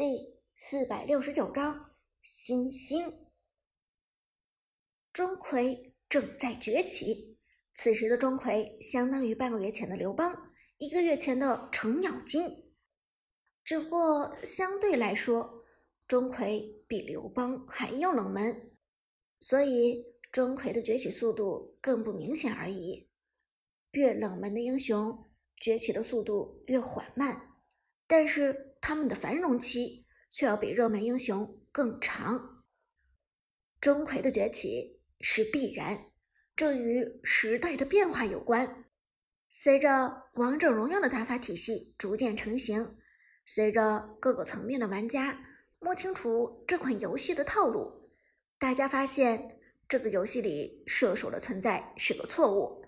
第四百六十九章新星。钟馗正在崛起，此时的钟馗相当于半个月前的刘邦，一个月前的程咬金。只不过相对来说，钟馗比刘邦还要冷门，所以钟馗的崛起速度更不明显而已。越冷门的英雄，崛起的速度越缓慢。但是他们的繁荣期却要比热门英雄更长。钟馗的崛起是必然，这与时代的变化有关。随着王者荣耀的打法体系逐渐成型，随着各个层面的玩家摸清楚这款游戏的套路，大家发现这个游戏里射手的存在是个错误，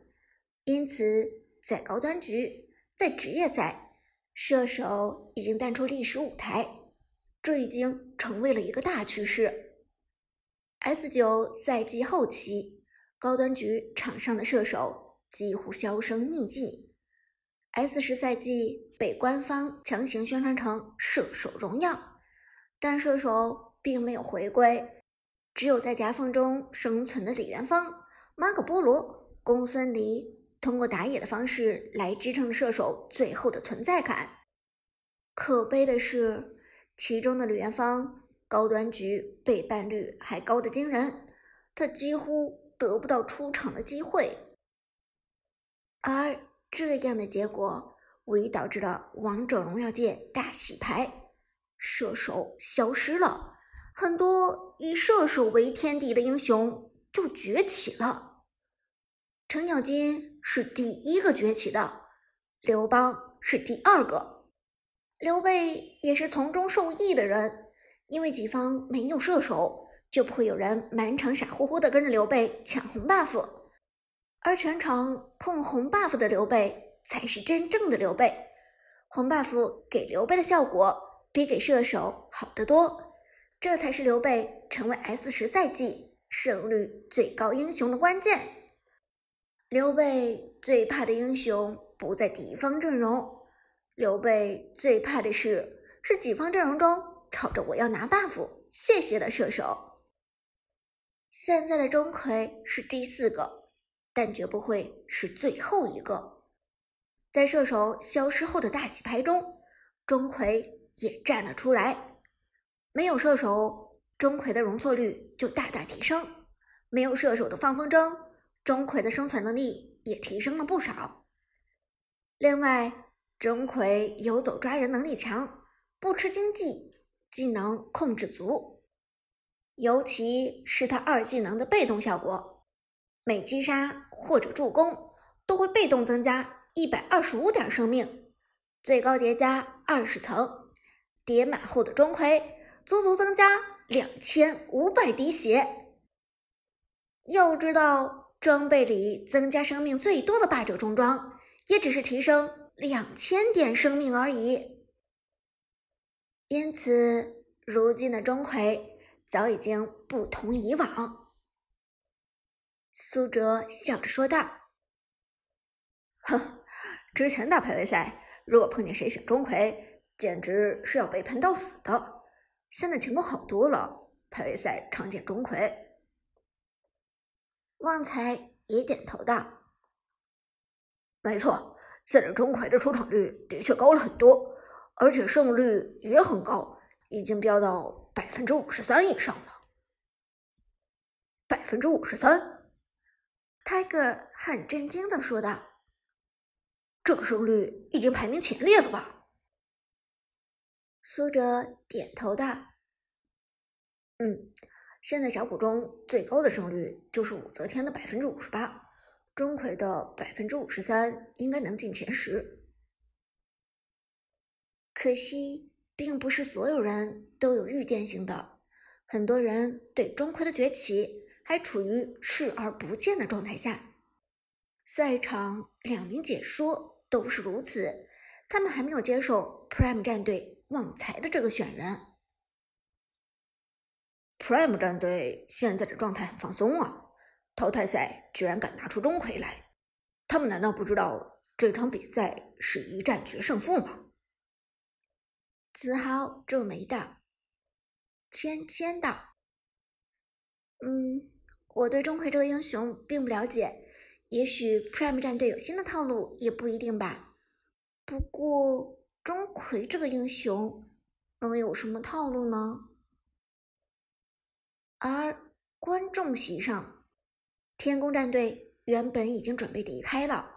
因此在高端局，在职业赛。射手已经淡出历史舞台，这已经成为了一个大趋势。S 九赛季后期，高端局场上的射手几乎销声匿迹。S 十赛季被官方强行宣传成射手荣耀，但射手并没有回归，只有在夹缝中生存的李元芳、马可波罗、公孙离。通过打野的方式来支撑射手最后的存在感。可悲的是，其中的吕元芳高端局背叛率还高的惊人，他几乎得不到出场的机会。而这样的结果，无疑导致了王者荣耀界大洗牌，射手消失了，很多以射手为天敌的英雄就崛起了。程咬金是第一个崛起的，刘邦是第二个，刘备也是从中受益的人。因为己方没有射手，就不会有人满场傻乎乎的跟着刘备抢红 buff，而全场控红 buff 的刘备才是真正的刘备。红 buff 给刘备的效果比给射手好得多，这才是刘备成为 S 十赛季胜率最高英雄的关键。刘备最怕的英雄不在敌方阵容，刘备最怕的是是己方阵容中吵着我要拿 buff，谢谢的射手。现在的钟馗是第四个，但绝不会是最后一个。在射手消失后的大洗牌中，钟馗也站了出来。没有射手，钟馗的容错率就大大提升；没有射手的放风筝。钟馗的生存能力也提升了不少。另外，钟馗游走抓人能力强，不吃经济，技能控制足，尤其是他二技能的被动效果，每击杀或者助攻都会被动增加一百二十五点生命，最高叠加二十层，叠满后的钟馗足足增加两千五百滴血。要知道。装备里增加生命最多的霸者重装，也只是提升两千点生命而已。因此，如今的钟馗早已经不同以往。苏哲笑着说道：“哼，之前打排位赛，如果碰见谁选钟馗，简直是要被喷到死的。现在情况好多了，排位赛常见钟馗。”旺财也点头道：“没错，现在钟馗的出场率的确高了很多，而且胜率也很高，已经飙到百分之五十三以上了。百分之五十三，Tiger 很震惊的说道：“这个胜率已经排名前列了吧？”苏哲点头道：“嗯。”现在小股中最高的胜率就是武则天的百分之五十八，钟馗的百分之五十三应该能进前十。可惜，并不是所有人都有预见性的，很多人对钟馗的崛起还处于视而不见的状态下。赛场两名解说都是如此，他们还没有接受 Prime 战队旺财的这个选人。Prime 战队现在的状态很放松啊，淘汰赛居然敢拿出钟馗来，他们难道不知道这场比赛是一战决胜负吗？子豪皱眉道：“芊芊道，嗯，我对钟馗这个英雄并不了解，也许 Prime 战队有新的套路，也不一定吧。不过钟馗这个英雄能有什么套路呢？”而观众席上，天宫战队原本已经准备离开了，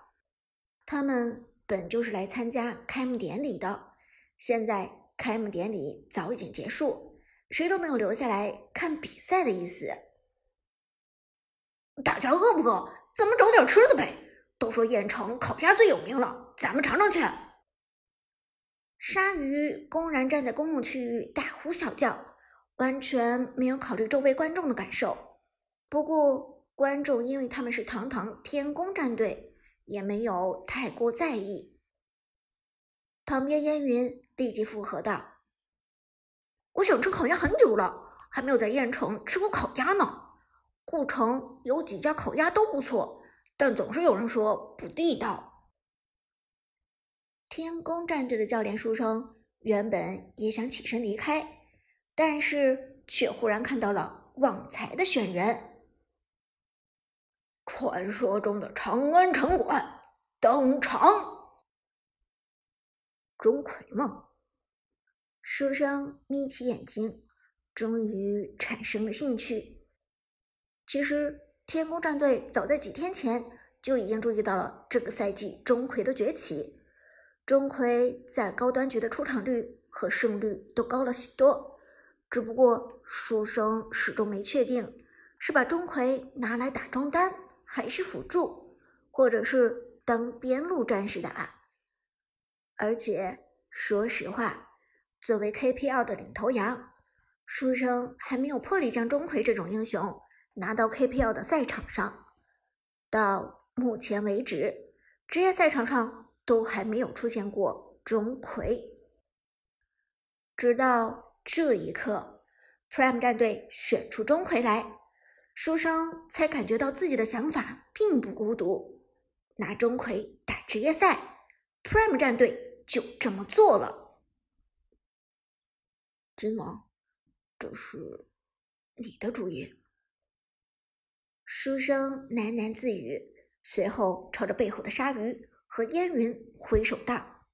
他们本就是来参加开幕典礼的，现在。开幕典礼早已经结束，谁都没有留下来看比赛的意思。大家饿不饿？咱们找点吃的呗。都说燕城烤鸭最有名了，咱们尝尝去。鲨鱼公然站在公共区域大呼小叫，完全没有考虑周围观众的感受。不过，观众因为他们是堂堂天宫战队，也没有太过在意。旁边烟云。立即附和道：“我想吃烤鸭很久了，还没有在燕城吃过烤鸭呢。故城有几家烤鸭都不错，但总是有人说不地道。”天宫战队的教练书生原本也想起身离开，但是却忽然看到了旺财的选人——传说中的长安城管登场，钟馗吗？书生眯起眼睛，终于产生了兴趣。其实，天宫战队早在几天前就已经注意到了这个赛季钟馗的崛起。钟馗在高端局的出场率和胜率都高了许多，只不过书生始终没确定是把钟馗拿来打中单，还是辅助，或者是当边路战士打。而且，说实话。作为 KPL 的领头羊，书生还没有魄力将钟馗这种英雄拿到 KPL 的赛场上。到目前为止，职业赛场上都还没有出现过钟馗。直到这一刻，Prime 战队选出钟馗来，书生才感觉到自己的想法并不孤独。拿钟馗打职业赛，Prime 战队就这么做了。君王，这是你的主意。书生喃喃自语，随后朝着背后的鲨鱼和烟云挥手道：“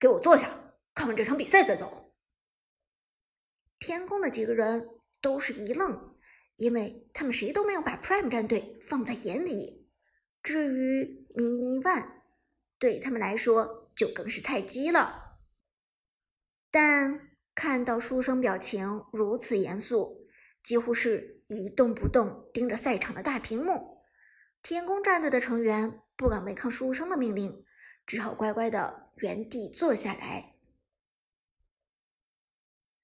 给我坐下，看完这场比赛再走。”天宫的几个人都是一愣，因为他们谁都没有把 Prime 战队放在眼里。至于 Mini One，对他们来说就更是菜鸡了。但。看到书生表情如此严肃，几乎是一动不动盯着赛场的大屏幕，天宫战队的成员不敢违抗书生的命令，只好乖乖的原地坐下来。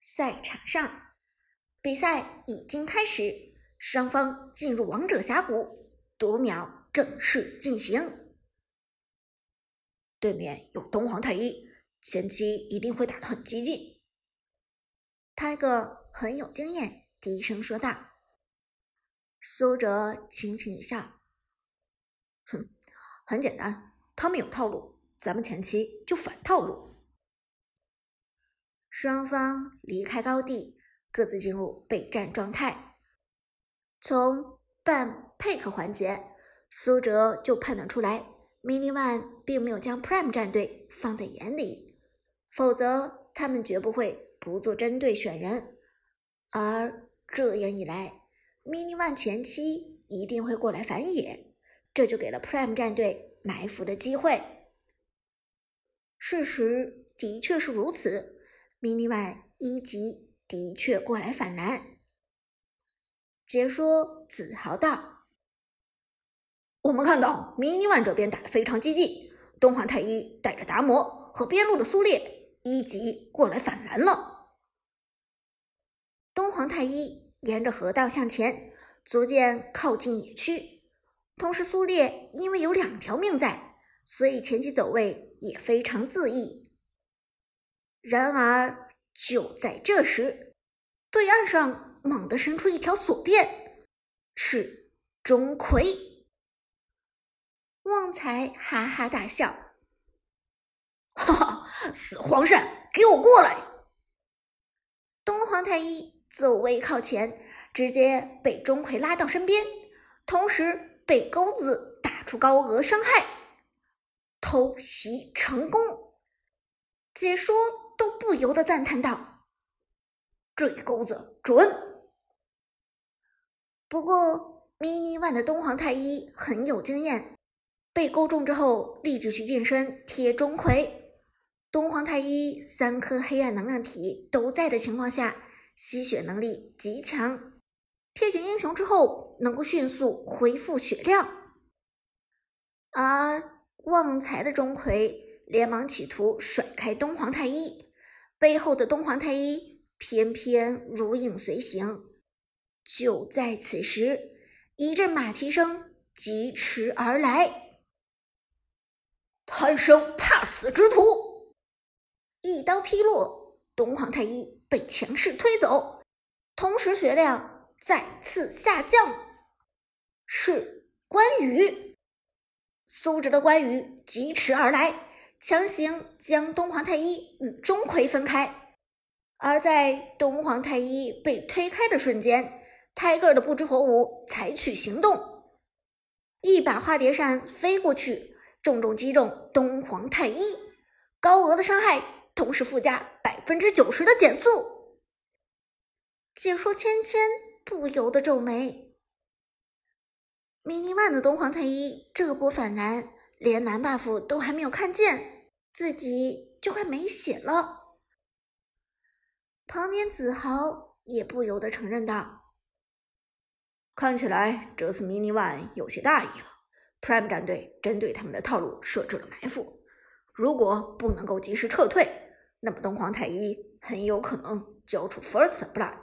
赛场上，比赛已经开始，双方进入王者峡谷，夺秒正式进行。对面有东皇太一，前期一定会打得很激进。泰哥很有经验，低声说道。苏哲轻轻一笑：“哼，很简单，他们有套路，咱们前期就反套路。”双方离开高地，各自进入备战状态。从半 pick 环节，苏哲就判断出来，Mini One 并没有将 Prime 战队放在眼里，否则他们绝不会。不做针对选人，而这样一来，Mini One 前期一定会过来反野，这就给了 Prime 战队埋伏的机会。事实的确是如此，Mini One 一级的确过来反蓝。解说子豪道：“我们看到迷你万这边打的非常激进，东皇太一带着达摩和边路的苏烈。”一级过来反蓝了，东皇太一沿着河道向前，逐渐靠近野区。同时，苏烈因为有两条命在，所以前期走位也非常自意。然而，就在这时，对岸上猛地伸出一条锁链，是钟馗。旺财哈哈大笑。哈哈，死黄鳝，给我过来！东皇太一走位靠前，直接被钟馗拉到身边，同时被钩子打出高额伤害，偷袭成功。解说都不由得赞叹道：“这一钩子准。”不过，mini one 的东皇太一很有经验。被勾中之后，立即去近身贴钟馗。东皇太一三颗黑暗能量体都在的情况下，吸血能力极强。贴近英雄之后，能够迅速恢复血量。而旺财的钟馗连忙企图甩开东皇太一，背后的东皇太一偏偏如影随形。就在此时，一阵马蹄声疾驰而来。贪生怕死之徒，一刀劈落，东皇太一被强势推走，同时血量再次下降。是关羽，苏直的关羽疾驰而来，强行将东皇太一与钟馗分开。而在东皇太一被推开的瞬间，泰戈尔的不知火舞采取行动，一把化蝶扇飞过去。重重击中东皇太一，高额的伤害，同时附加百分之九十的减速。解说芊芊不由得皱眉：mini one 的东皇太一这波反蓝，连蓝 buff 都还没有看见，自己就快没血了。旁边子豪也不由得承认道：“看起来这次 mini one 有些大意了。” Prime 战队针对他们的套路设置了埋伏，如果不能够及时撤退，那么东皇太一很有可能交出 First Blood。